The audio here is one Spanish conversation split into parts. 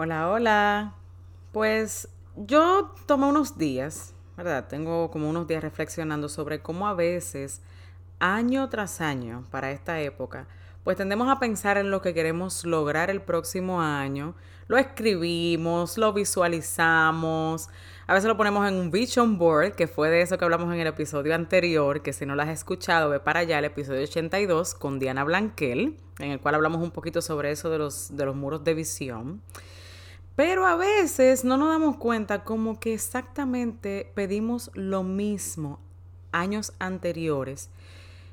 Hola, hola. Pues yo tomé unos días, ¿verdad? Tengo como unos días reflexionando sobre cómo a veces, año tras año, para esta época, pues tendemos a pensar en lo que queremos lograr el próximo año, lo escribimos, lo visualizamos, a veces lo ponemos en un vision board, que fue de eso que hablamos en el episodio anterior, que si no lo has escuchado, ve para allá el episodio 82 con Diana Blanquel, en el cual hablamos un poquito sobre eso de los, de los muros de visión. Pero a veces no nos damos cuenta como que exactamente pedimos lo mismo años anteriores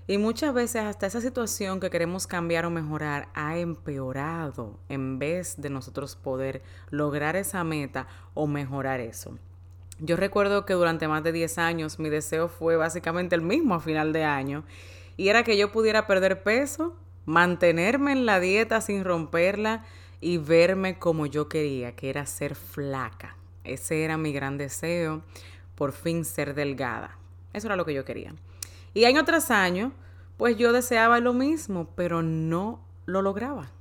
y muchas veces hasta esa situación que queremos cambiar o mejorar ha empeorado en vez de nosotros poder lograr esa meta o mejorar eso. Yo recuerdo que durante más de 10 años mi deseo fue básicamente el mismo a final de año y era que yo pudiera perder peso, mantenerme en la dieta sin romperla y verme como yo quería, que era ser flaca. Ese era mi gran deseo, por fin ser delgada. Eso era lo que yo quería. Y año tras año, pues yo deseaba lo mismo, pero no lo lograba.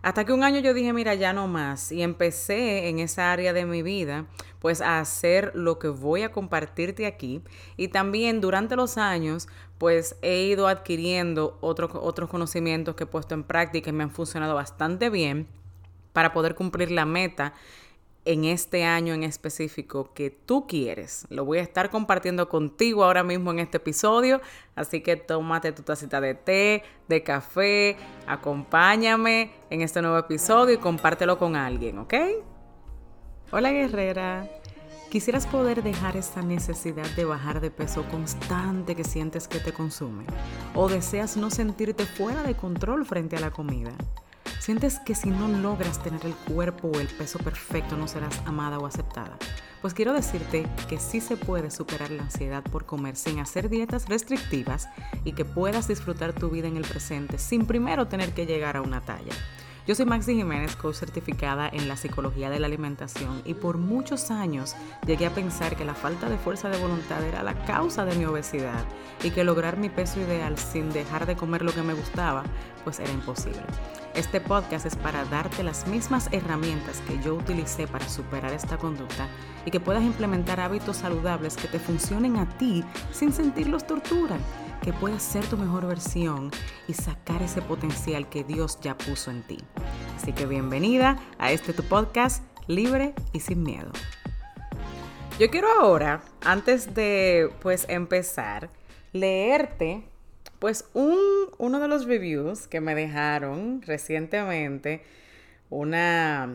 Hasta que un año yo dije, mira, ya no más. Y empecé en esa área de mi vida, pues a hacer lo que voy a compartirte aquí. Y también durante los años, pues he ido adquiriendo otros otros conocimientos que he puesto en práctica y me han funcionado bastante bien para poder cumplir la meta en este año en específico que tú quieres. Lo voy a estar compartiendo contigo ahora mismo en este episodio, así que tómate tu tacita de té, de café, acompáñame en este nuevo episodio y compártelo con alguien, ¿ok? Hola guerrera. ¿Quisieras poder dejar esa necesidad de bajar de peso constante que sientes que te consume? ¿O deseas no sentirte fuera de control frente a la comida? ¿Sientes que si no logras tener el cuerpo o el peso perfecto no serás amada o aceptada? Pues quiero decirte que sí se puede superar la ansiedad por comer sin hacer dietas restrictivas y que puedas disfrutar tu vida en el presente sin primero tener que llegar a una talla. Yo soy Maxi Jiménez, coach certificada en la psicología de la alimentación y por muchos años llegué a pensar que la falta de fuerza de voluntad era la causa de mi obesidad y que lograr mi peso ideal sin dejar de comer lo que me gustaba, pues era imposible. Este podcast es para darte las mismas herramientas que yo utilicé para superar esta conducta y que puedas implementar hábitos saludables que te funcionen a ti sin sentirlos tortura que puedas ser tu mejor versión y sacar ese potencial que Dios ya puso en ti. Así que bienvenida a este tu podcast libre y sin miedo. Yo quiero ahora, antes de pues empezar, leerte pues un, uno de los reviews que me dejaron recientemente una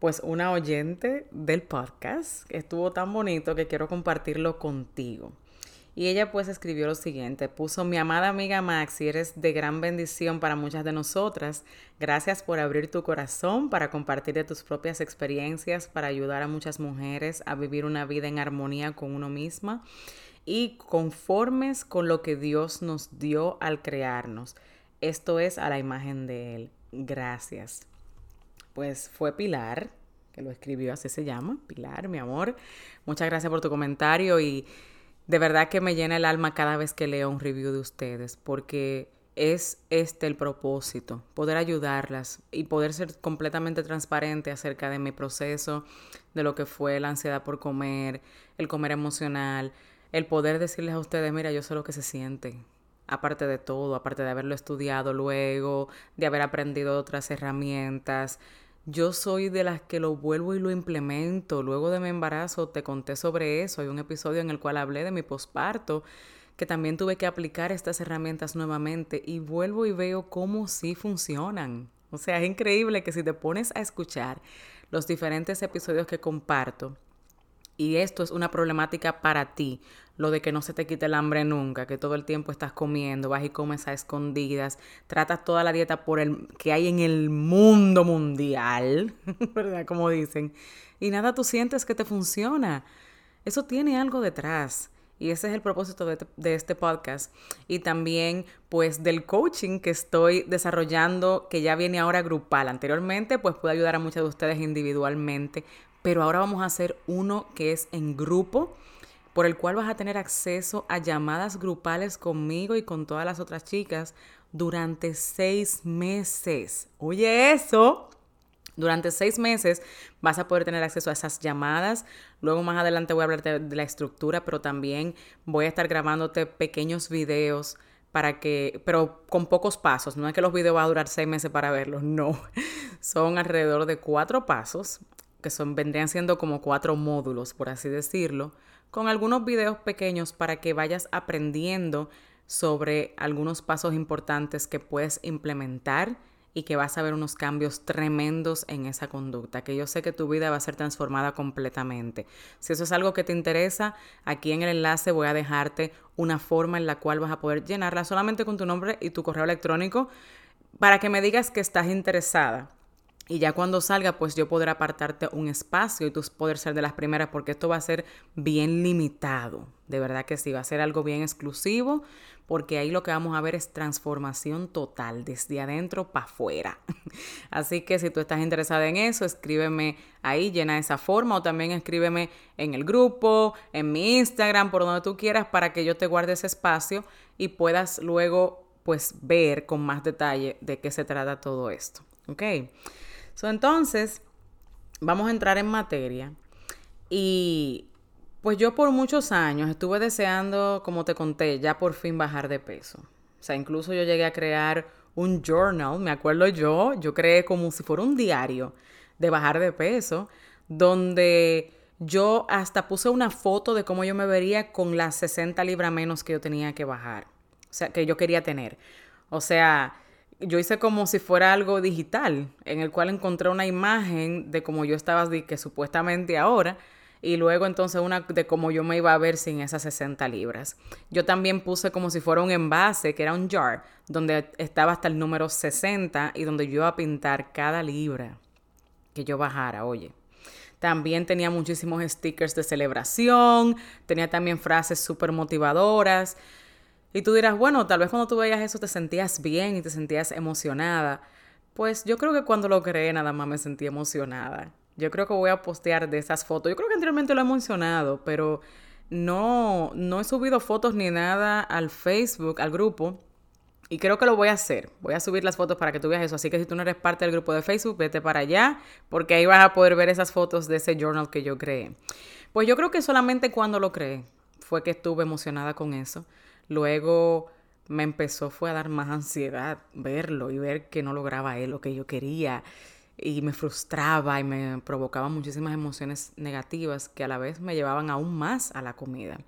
pues una oyente del podcast estuvo tan bonito que quiero compartirlo contigo. Y ella pues escribió lo siguiente, puso mi amada amiga Maxi, eres de gran bendición para muchas de nosotras. Gracias por abrir tu corazón para compartir de tus propias experiencias, para ayudar a muchas mujeres a vivir una vida en armonía con uno misma y conformes con lo que Dios nos dio al crearnos. Esto es a la imagen de Él. Gracias. Pues fue Pilar, que lo escribió, así se llama, Pilar, mi amor. Muchas gracias por tu comentario y de verdad que me llena el alma cada vez que leo un review de ustedes, porque es este el propósito, poder ayudarlas y poder ser completamente transparente acerca de mi proceso, de lo que fue la ansiedad por comer, el comer emocional, el poder decirles a ustedes, mira, yo sé lo que se siente, aparte de todo, aparte de haberlo estudiado luego, de haber aprendido otras herramientas, yo soy de las que lo vuelvo y lo implemento. Luego de mi embarazo te conté sobre eso. Hay un episodio en el cual hablé de mi posparto, que también tuve que aplicar estas herramientas nuevamente y vuelvo y veo cómo sí funcionan. O sea, es increíble que si te pones a escuchar los diferentes episodios que comparto, y esto es una problemática para ti, lo de que no se te quite el hambre nunca, que todo el tiempo estás comiendo, vas y comes a escondidas, tratas toda la dieta por el que hay en el mundo mundial, ¿verdad? Como dicen. Y nada, tú sientes que te funciona. Eso tiene algo detrás. Y ese es el propósito de, de, este podcast. Y también, pues, del coaching que estoy desarrollando, que ya viene ahora grupal. Anteriormente, pues, pude ayudar a muchos de ustedes individualmente. Pero ahora vamos a hacer uno que es en grupo por el cual vas a tener acceso a llamadas grupales conmigo y con todas las otras chicas durante seis meses. Oye, eso, Durante seis meses vas a poder tener acceso a esas llamadas. Luego más adelante voy a hablarte de la estructura, pero también voy a estar grabándote pequeños videos para que, pero con pocos pasos. No es que los videos van a durar seis meses para verlos, no. Son alrededor de cuatro pasos, que son, vendrían siendo como cuatro módulos, por así decirlo, con algunos videos pequeños para que vayas aprendiendo sobre algunos pasos importantes que puedes implementar y que vas a ver unos cambios tremendos en esa conducta, que yo sé que tu vida va a ser transformada completamente. Si eso es algo que te interesa, aquí en el enlace voy a dejarte una forma en la cual vas a poder llenarla solamente con tu nombre y tu correo electrónico para que me digas que estás interesada. Y ya cuando salga, pues yo podré apartarte un espacio y tú poder ser de las primeras porque esto va a ser bien limitado. De verdad que sí, va a ser algo bien exclusivo porque ahí lo que vamos a ver es transformación total, desde adentro para afuera. Así que si tú estás interesada en eso, escríbeme ahí, llena esa forma o también escríbeme en el grupo, en mi Instagram, por donde tú quieras para que yo te guarde ese espacio y puedas luego pues ver con más detalle de qué se trata todo esto. ¿Ok? Entonces, vamos a entrar en materia. Y pues yo por muchos años estuve deseando, como te conté, ya por fin bajar de peso. O sea, incluso yo llegué a crear un journal, me acuerdo yo, yo creé como si fuera un diario de bajar de peso, donde yo hasta puse una foto de cómo yo me vería con las 60 libras menos que yo tenía que bajar, o sea, que yo quería tener. O sea, yo hice como si fuera algo digital, en el cual encontré una imagen de cómo yo estaba, que supuestamente ahora, y luego entonces una de cómo yo me iba a ver sin esas 60 libras. Yo también puse como si fuera un envase, que era un jar, donde estaba hasta el número 60 y donde yo iba a pintar cada libra que yo bajara, oye. También tenía muchísimos stickers de celebración, tenía también frases súper motivadoras. Y tú dirás, bueno, tal vez cuando tú veías eso te sentías bien y te sentías emocionada. Pues yo creo que cuando lo creé nada más me sentí emocionada. Yo creo que voy a postear de esas fotos. Yo creo que anteriormente lo he mencionado, pero no, no he subido fotos ni nada al Facebook, al grupo. Y creo que lo voy a hacer. Voy a subir las fotos para que tú veas eso. Así que si tú no eres parte del grupo de Facebook, vete para allá, porque ahí vas a poder ver esas fotos de ese journal que yo creé. Pues yo creo que solamente cuando lo creé fue que estuve emocionada con eso. Luego me empezó fue a dar más ansiedad verlo y ver que no lograba él lo que yo quería y me frustraba y me provocaba muchísimas emociones negativas que a la vez me llevaban aún más a la comida.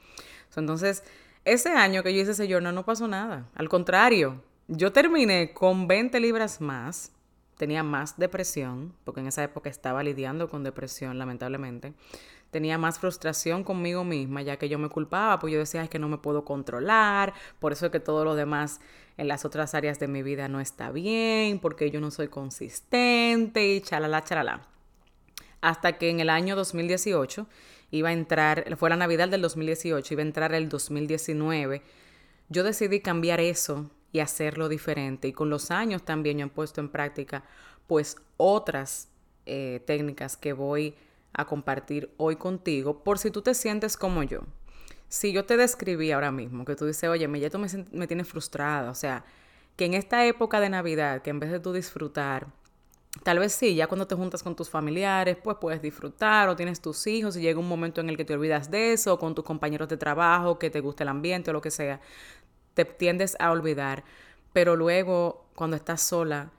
Entonces, ese año que yo hice ese journal no pasó nada. Al contrario, yo terminé con 20 libras más, tenía más depresión, porque en esa época estaba lidiando con depresión, lamentablemente tenía más frustración conmigo misma, ya que yo me culpaba, pues yo decía es que no me puedo controlar, por eso es que todo lo demás en las otras áreas de mi vida no está bien, porque yo no soy consistente y chalala, chalala. Hasta que en el año 2018 iba a entrar, fue la Navidad del 2018, iba a entrar el 2019, yo decidí cambiar eso y hacerlo diferente. Y con los años también yo he puesto en práctica pues otras eh, técnicas que voy a compartir hoy contigo por si tú te sientes como yo. Si yo te describí ahora mismo, que tú dices, oye, ya tú me, me tienes frustrada, o sea, que en esta época de Navidad, que en vez de tú disfrutar, tal vez sí, ya cuando te juntas con tus familiares, pues puedes disfrutar o tienes tus hijos y llega un momento en el que te olvidas de eso, o con tus compañeros de trabajo, que te gusta el ambiente o lo que sea, te tiendes a olvidar. Pero luego, cuando estás sola,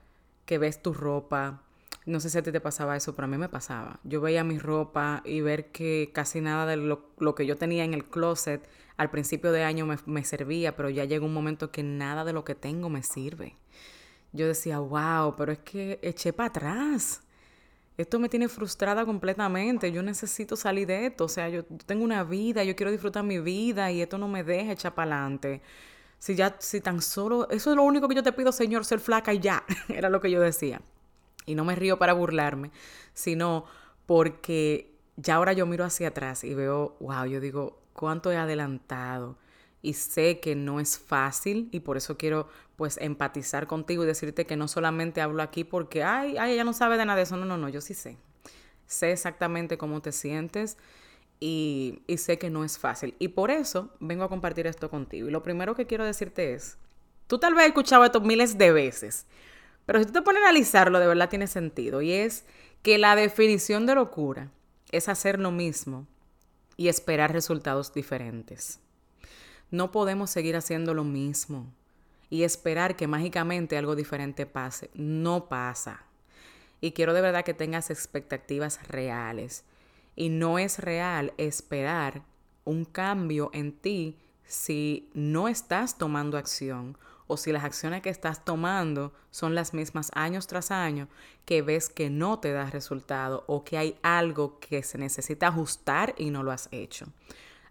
que ves tu ropa, no sé si a ti te pasaba eso, pero a mí me pasaba. Yo veía mi ropa y ver que casi nada de lo, que yo tenía en el closet al principio de año me, me servía, pero ya llega un momento que nada de lo que tengo me sirve. Yo decía, wow, pero es que eché para atrás. Esto me tiene frustrada completamente. Yo necesito salir de esto. O sea, yo tengo una vida, yo quiero disfrutar mi vida y esto no me deja echar para adelante. Si ya, si tan solo, eso es lo único que yo te pido, Señor, ser flaca y ya. Era lo que yo decía. Y no me río para burlarme, sino porque ya ahora yo miro hacia atrás y veo, wow, yo digo, cuánto he adelantado. Y sé que no es fácil y por eso quiero pues empatizar contigo y decirte que no solamente hablo aquí porque, ay, ay, ella no sabe de nada de eso. No, no, no, yo sí sé. Sé exactamente cómo te sientes y, y sé que no es fácil. Y por eso vengo a compartir esto contigo. Y lo primero que quiero decirte es, tú tal vez has escuchado esto miles de veces, Pero si tú te pones a analizarlo, de verdad tiene sentido. Y es que la definición de locura es hacer lo mismo y esperar resultados diferentes. No podemos seguir haciendo lo mismo y esperar que mágicamente algo diferente pase. No pasa. Y quiero de verdad que tengas expectativas reales. Y no es real esperar un cambio en ti si no estás tomando acción o si las acciones que estás tomando son las mismas años tras año que ves que no te da resultado o que hay algo que se necesita ajustar y no lo has hecho.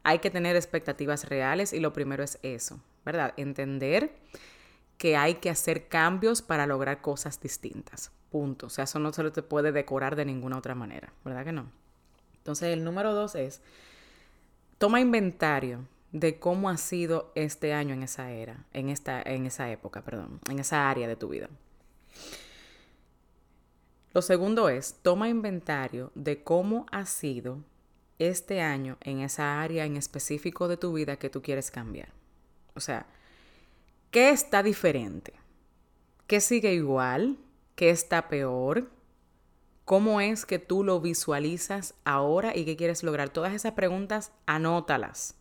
Hay que tener expectativas reales y lo primero es eso, ¿verdad? Entender que hay que hacer cambios para lograr cosas distintas. Punto. O sea, eso no se lo te puede decorar de ninguna otra manera, ¿verdad que no? Entonces, el número dos es, toma inventario de cómo ha sido este año en esa era, en esta, en esa época, perdón, en esa área de tu vida. Lo segundo es, toma inventario de cómo ha sido este año en esa área en específico de tu vida que tú quieres cambiar. O sea, ¿qué está diferente? ¿Qué sigue igual? ¿Qué está peor? ¿Cómo es que tú lo visualizas ahora y qué quieres lograr? Todas esas preguntas, anótalas.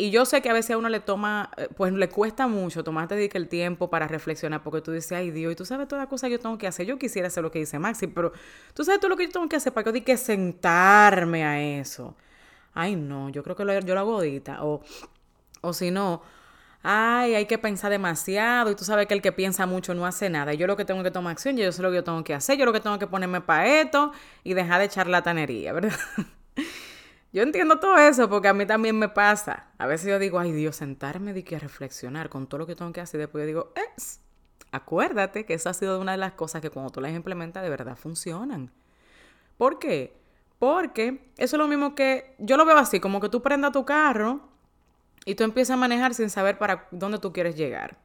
Y yo sé que a veces a uno le toma, eh, pues le cuesta mucho tomarte el tiempo para reflexionar, porque tú dices, ay Dios, y tú sabes todas las cosas que yo tengo que hacer. Yo quisiera hacer lo que dice Maxi, pero tú sabes todo lo que yo tengo que hacer para que yo diga que sentarme a eso. Ay, no, yo creo que yo lo hago ahorita. O, o si no, ay, hay que pensar demasiado y tú sabes que el que piensa mucho no hace nada. Yo lo que tengo que tomar acción, yo sé lo que yo tengo que hacer, yo lo que tengo que ponerme para esto y dejar de echar la tanería, ¿verdad? Yo entiendo todo eso porque a mí también me pasa. A veces yo digo, ay Dios, sentarme y que reflexionar con todo lo que tengo que hacer después yo digo, acuérdate que esa ha sido una de las cosas que cuando tú las implementas de verdad funcionan. ¿Por qué? Porque eso es lo mismo que yo lo veo así, como que tú prendas tu carro y tú empiezas a manejar sin saber para dónde tú quieres llegar.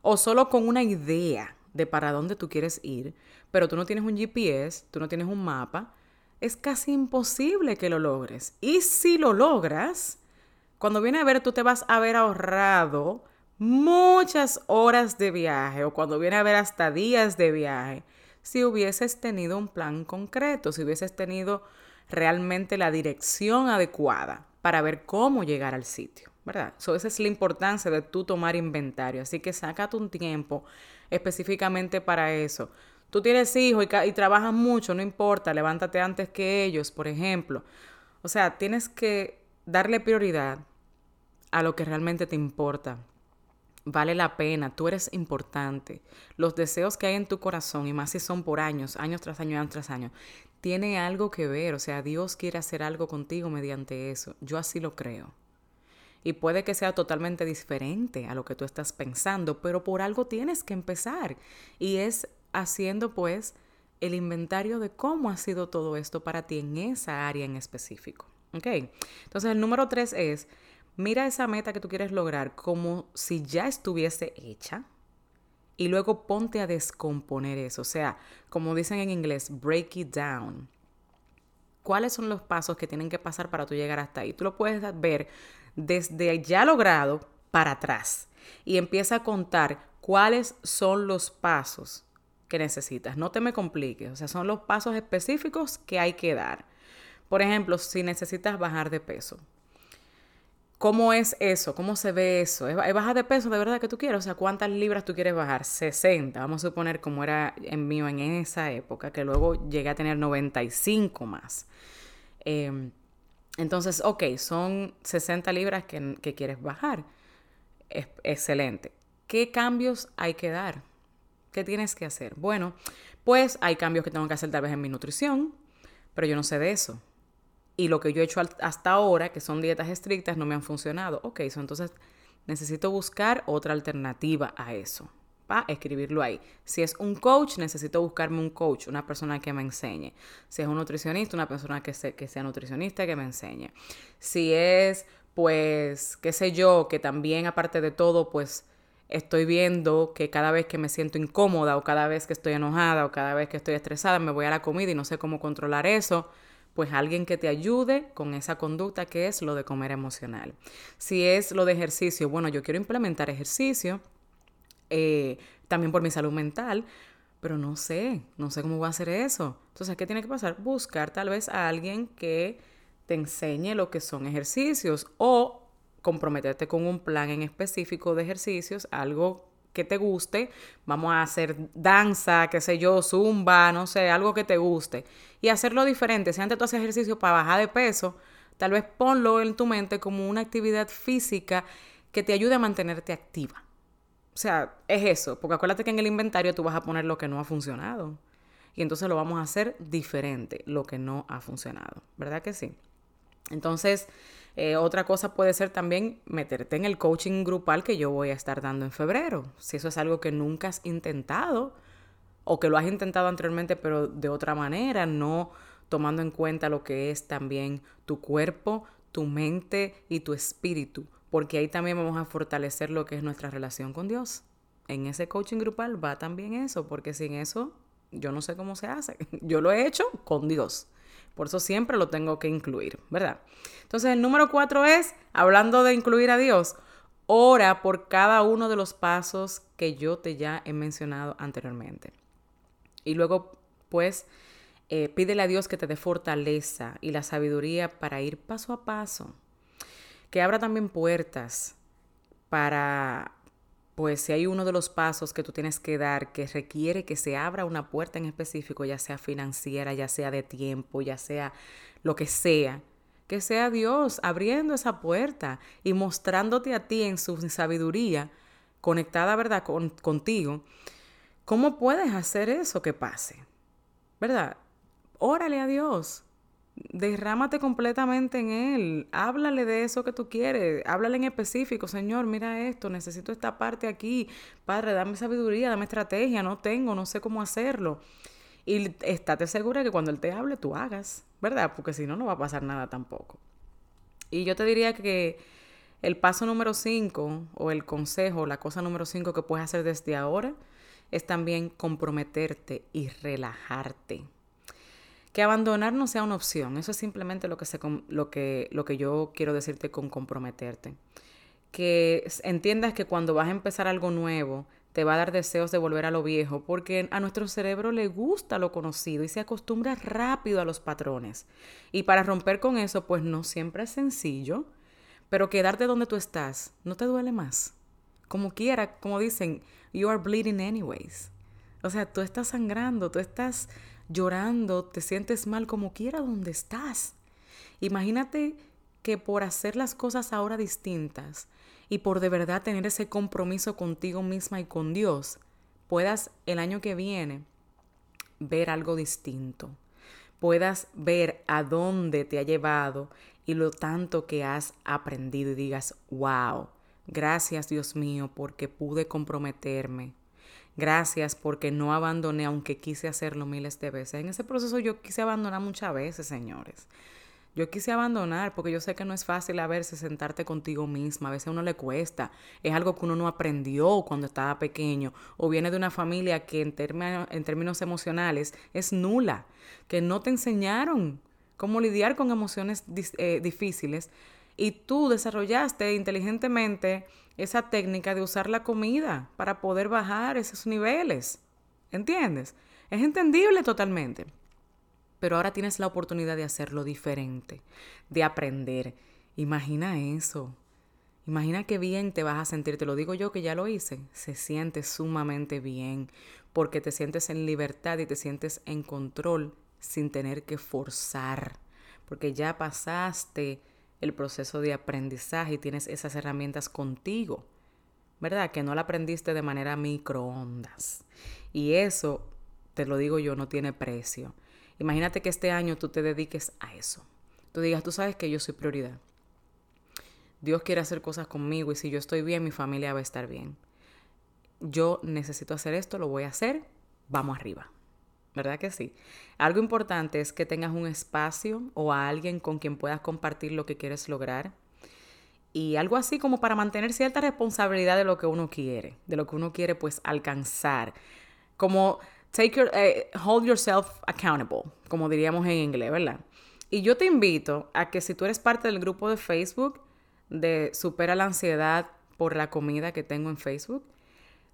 O solo con una idea de para dónde tú quieres ir, pero tú no tienes un GPS, tú no tienes un mapa, es casi imposible que lo logres. Y si lo logras, cuando viene a ver, tú te vas a haber ahorrado muchas horas de viaje o cuando viene a ver hasta días de viaje, si hubieses tenido un plan concreto, si hubieses tenido realmente la dirección adecuada para ver cómo llegar al sitio. ¿verdad? So, esa es la importancia de tú tomar inventario. Así que sácate un tiempo específicamente para eso. Tú tienes hijos y, trabajas mucho, no importa, levántate antes que ellos, por ejemplo. O sea, tienes que darle prioridad a lo que realmente te importa. Vale la pena, tú eres importante. Los deseos que hay en tu corazón, y más si son por años, años tras año, años tras año, tiene algo que ver. O sea, Dios quiere hacer algo contigo mediante eso. Yo así lo creo. Y puede que sea totalmente diferente a lo que tú estás pensando, pero por algo tienes que empezar. Y es haciendo pues el inventario de cómo ha sido todo esto para ti en esa área en específico. ¿Ok? Entonces el número tres es, mira esa meta que tú quieres lograr como si ya estuviese hecha y luego ponte a descomponer eso. O sea, como dicen en inglés, break it down. ¿Cuáles son los pasos que tienen que pasar para tú llegar hasta ahí? Tú lo puedes ver desde ya logrado para atrás y empieza a contar cuáles son los pasos que necesitas. No te me compliques, o sea, son los pasos específicos que hay que dar. Por ejemplo, si necesitas bajar de peso. ¿Cómo es eso? ¿Cómo se ve eso? ¿Es bajar de peso de verdad que tú quieres? O sea, ¿cuántas libras tú quieres bajar? 60. Vamos a suponer como era en mío en esa época, que luego llegué a tener 95 más. Eh, entonces, ok, son 60 libras que, quieres bajar. excelente. ¿Qué cambios hay que dar? ¿Qué tienes que hacer? Bueno, pues hay cambios que tengo que hacer tal vez en mi nutrición, pero yo no sé de eso. Y lo que yo he hecho hasta ahora, que son dietas estrictas, no me han funcionado. Ok, entonces necesito buscar otra alternativa a eso escribirlo ahí. Si es un coach, necesito buscarme un coach, una persona que me enseñe. Si es un nutricionista, una persona que, que sea nutricionista que me enseñe. Si es, pues, qué sé yo, que también aparte de todo, pues estoy viendo que cada vez que me siento incómoda o cada vez que estoy enojada o cada vez que estoy estresada, me voy a la comida y no sé cómo controlar eso pues alguien que te ayude con esa conducta que es lo de comer emocional. Si es lo de ejercicio, bueno, yo quiero implementar ejercicio, eh, también por mi salud mental, pero no sé, no sé cómo voy a hacer eso. Entonces, ¿qué tiene que pasar? Buscar tal vez a alguien que te enseñe lo que son ejercicios o comprometerte con un plan en específico de ejercicios, algo que te guste, vamos a hacer danza, qué sé yo, zumba, no sé, algo que te guste y hacerlo diferente. Si antes tú haces ejercicio para bajar de peso, tal vez ponlo en tu mente como una actividad física que te ayude a mantenerte activa. O sea, es eso, porque acuérdate que en el inventario tú vas a poner lo que no ha funcionado. Y entonces lo vamos a hacer diferente, lo que no ha funcionado. ¿Verdad que sí? Entonces, eh, otra cosa puede ser también meterte en el coaching grupal que yo voy a estar dando en febrero. Si eso es algo que nunca has intentado o que lo has intentado anteriormente pero de otra manera, no tomando en cuenta lo que es también tu cuerpo, tu mente y tu espíritu, porque ahí también vamos a fortalecer lo que es nuestra relación con Dios. En ese coaching grupal va también eso, porque sin eso yo no sé cómo se hace. Yo lo he hecho con Dios. Por eso siempre lo tengo que incluir, ¿verdad? Entonces el número cuatro es, hablando de incluir a Dios, ora por cada uno de los pasos que yo te ya he mencionado anteriormente. Y luego, pues, eh, pídele a Dios que te dé fortaleza y la sabiduría para ir paso a paso. Que abra también puertas para pues si hay uno de los pasos que tú tienes que dar que requiere que se abra una puerta en específico, ya sea financiera, ya sea de tiempo, ya sea lo que sea, que sea Dios abriendo esa puerta y mostrándote a ti en su sabiduría, conectada, ¿verdad?, Con, contigo, ¿cómo puedes hacer eso que pase? ¿Verdad? Órale a Dios, derrámate completamente en Él. Háblale de eso que tú quieres. Háblale en específico. Señor, mira esto. Necesito esta parte aquí. Padre, dame sabiduría, dame estrategia. No tengo, no sé cómo hacerlo. Y estate segura que cuando Él te hable, tú hagas. ¿Verdad? Porque si no, no va a pasar nada tampoco. Y yo te diría que el paso número 5 o el consejo, la cosa número 5 que puedes hacer desde ahora es también comprometerte y relajarte que abandonar no sea una opción. Eso es simplemente lo que, se, lo que, lo que yo quiero decirte con comprometerte. Que entiendas que cuando vas a empezar algo nuevo, te va a dar deseos de volver a lo viejo, porque a nuestro cerebro le gusta lo conocido y se acostumbra rápido a los patrones. Y para romper con eso, pues no siempre es sencillo, pero quedarte donde tú estás no te duele más. Como quiera, como dicen, you are bleeding anyways. O sea, tú estás sangrando, tú estás llorando, te sientes mal como quiera donde estás. Imagínate que por hacer las cosas ahora distintas y por de verdad tener ese compromiso contigo misma y con Dios, puedas el año que viene ver algo distinto, puedas ver a dónde te ha llevado y lo tanto que has aprendido y digas, wow, gracias Dios mío porque pude comprometerme, Gracias porque no abandoné, aunque quise hacerlo miles de veces. En ese proceso yo quise abandonar muchas veces, señores. Yo quise abandonar porque yo sé que no es fácil a veces sentarte contigo misma. A veces a uno le cuesta. Es algo que uno no aprendió cuando estaba pequeño. O viene de una familia que en, términos, en términos emocionales es nula. Que no te enseñaron cómo lidiar con emociones eh, difíciles. Y tú desarrollaste inteligentemente esa técnica de usar la comida para poder bajar esos niveles. ¿Entiendes? Es entendible totalmente. Pero ahora tienes la oportunidad de hacerlo diferente, de aprender. Imagina eso. Imagina qué bien te vas a sentir. Te lo digo yo que ya lo hice. Se siente sumamente bien porque te sientes en libertad y te sientes en control sin tener que forzar. Porque ya pasaste el proceso de aprendizaje y tienes esas herramientas contigo, ¿verdad? Que no la aprendiste de manera microondas. Y eso, te lo digo yo, no tiene precio. Imagínate que este año tú te dediques a eso. Tú digas, tú sabes que yo soy prioridad. Dios quiere hacer cosas conmigo y si yo estoy bien, mi familia va a estar bien. Yo necesito hacer esto, lo voy a hacer, vamos arriba. ¿Verdad que sí? Algo importante es que tengas un espacio o a alguien con quien puedas compartir lo que quieres lograr. Y algo así como para mantener cierta responsabilidad de lo que uno quiere, de lo que uno quiere pues alcanzar. Como take your, eh, hold yourself accountable, como diríamos en inglés, ¿verdad? Y yo te invito a que si tú eres parte del grupo de Facebook de Supera la ansiedad por la comida que tengo en Facebook,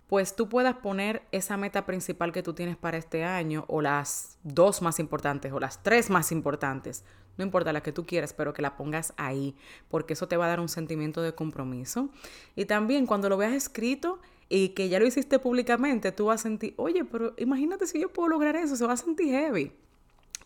pues tú puedas poner esa meta principal que tú tienes para este año o las dos más importantes o las tres más importantes, no importa la que tú quieras, pero que la pongas ahí, porque eso te va a dar un sentimiento de compromiso. Y también cuando lo veas escrito y que ya lo hiciste públicamente, tú vas a sentir, oye, pero imagínate si yo puedo lograr eso, se va a sentir heavy,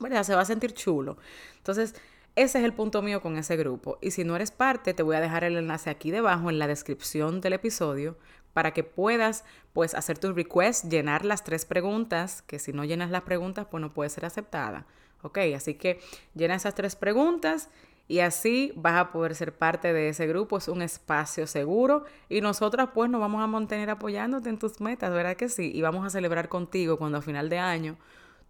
¿verdad? Se va a sentir chulo. Entonces, ese es el punto mío con ese grupo. Y si no eres parte, te voy a dejar el enlace aquí debajo en la descripción del episodio para que puedas pues hacer tus requests, llenar las tres preguntas, que si no llenas las preguntas pues no puede ser aceptada. Ok, así que llena esas tres preguntas y así vas a poder ser parte de ese grupo. Es un espacio seguro y nosotras pues nos vamos a mantener apoyándote en tus metas, ¿verdad que sí? Y vamos a celebrar contigo cuando a final de año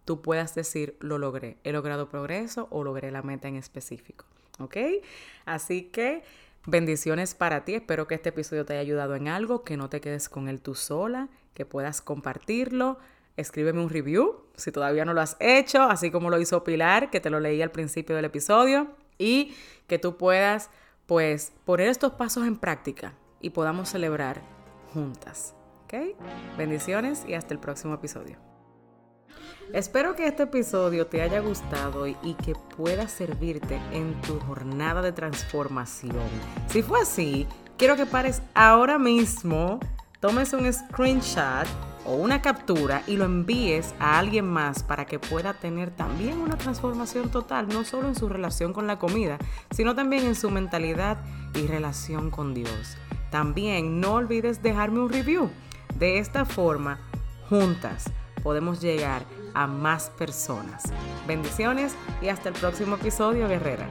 tú puedas decir, lo logré, he logrado progreso o logré la meta en específico. ¿Ok? Así que bendiciones para ti. Espero que este episodio te haya ayudado en algo, que no te quedes con él tú sola, que puedas compartirlo escríbeme un review si todavía no lo has hecho, así como lo hizo Pilar, que te lo leí al principio del episodio, y que tú puedas, pues, poner estos pasos en práctica y podamos celebrar juntas. ¿Ok? Bendiciones y hasta el próximo episodio. Espero que este episodio te haya gustado y, que pueda servirte en tu jornada de transformación. Si fue así, quiero que pares ahora mismo, tomes un screenshot o una captura y lo envíes a alguien más para que pueda tener también una transformación total, no solo en su relación con la comida, sino también en su mentalidad y relación con Dios. También no olvides dejarme un review. De esta forma, juntas podemos llegar a más personas. Bendiciones y hasta el próximo episodio, guerrera.